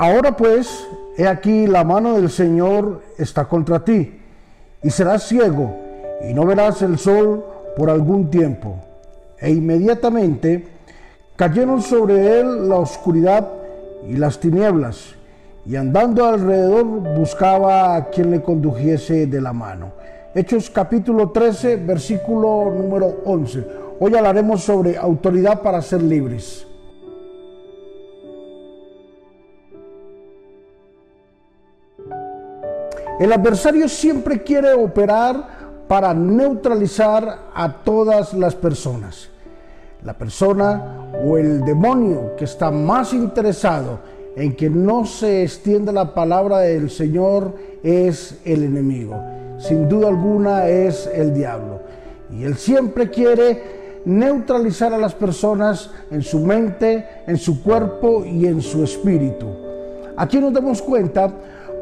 ahora pues, he aquí la mano del Señor está contra ti, y serás ciego, y no verás el sol por algún tiempo. E inmediatamente cayeron sobre él la oscuridad y las tinieblas, y andando alrededor buscaba a quien le condujese de la mano. Hechos capítulo 13, versículo número 11. Hoy hablaremos sobre autoridad para ser libres. El adversario siempre quiere operar para neutralizar a todas las personas. La persona o el demonio que está más interesado en que no se extienda la palabra del Señor es el enemigo. Sin duda alguna es el diablo. Y él siempre quiere neutralizar a las personas en su mente, en su cuerpo y en su espíritu. Aquí nos damos cuenta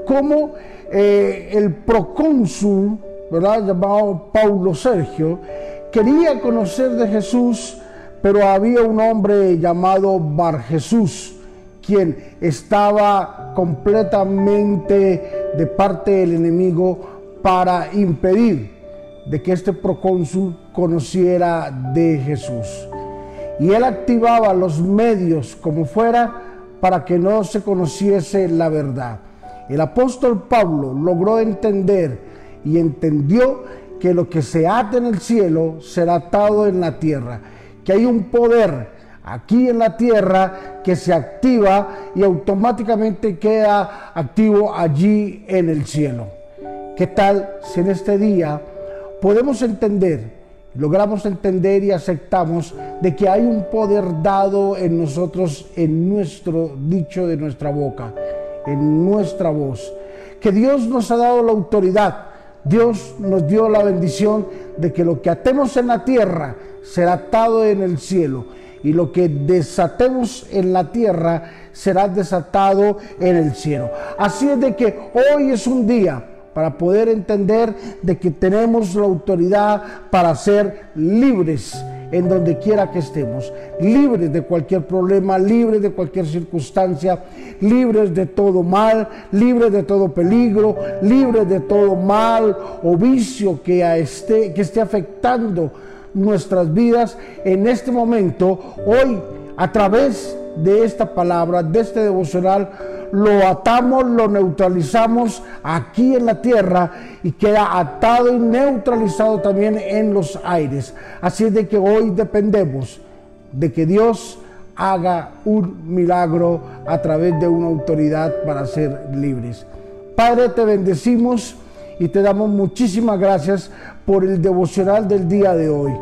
cómo eh, el procónsul, ¿verdad? llamado Paulo Sergio, quería conocer de Jesús, pero había un hombre llamado Bar Jesús, quien estaba completamente de parte del enemigo para impedir de que este procónsul conociera de Jesús. Y él activaba los medios como fuera para que no se conociese la verdad. El apóstol Pablo logró entender y entendió que lo que se ata en el cielo será atado en la tierra, que hay un poder aquí en la tierra que se activa y automáticamente queda activo allí en el cielo. ¿Qué tal si en este día podemos entender, logramos entender y aceptamos de que hay un poder dado en nosotros, en nuestro dicho de nuestra boca? En nuestra voz. Que Dios nos ha dado la autoridad. Dios nos dio la bendición de que lo que atemos en la tierra será atado en el cielo y lo que desatemos en la tierra será desatado en el cielo. Así es de que hoy es un día para poder entender de que tenemos la autoridad para ser libres en donde quiera que estemos, libres de cualquier problema, libres de cualquier circunstancia, libres de todo mal, libres de todo peligro, libres de todo mal o vicio que, esté, que esté afectando nuestras vidas. En este momento, hoy a través de esta palabra, de este devocional, lo atamos, lo neutralizamos aquí en la tierra y queda atado y neutralizado también en los aires. Así es de que hoy dependemos de que Dios haga un milagro a través de una autoridad para ser libres. Padre, te bendecimos y te damos muchísimas gracias por el devocional del día de hoy.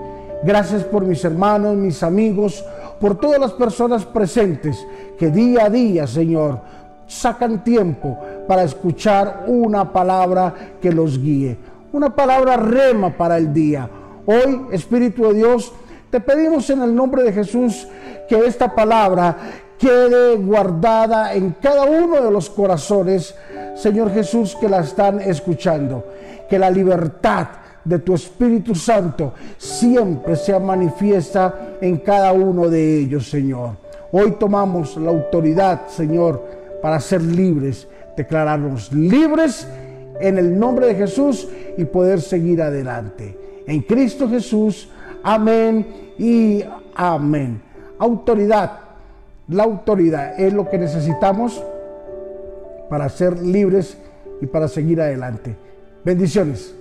Gracias por mis hermanos, mis amigos, por todas las personas presentes que día a día, Señor, sacan tiempo para escuchar una palabra que los guíe, una palabra rema para el día. Hoy, Espíritu de Dios, te pedimos en el nombre de Jesús que esta palabra quede guardada en cada uno de los corazones, Señor Jesús, que la están escuchando. Que la libertad de tu Espíritu Santo siempre sea manifiesta en cada uno de ellos, Señor. Hoy tomamos la autoridad, Señor, para ser libres, declararnos libres en el nombre de Jesús y poder seguir adelante. En Cristo Jesús, amén y amén. Autoridad, la autoridad es lo que necesitamos para ser libres y para seguir adelante. Bendiciones.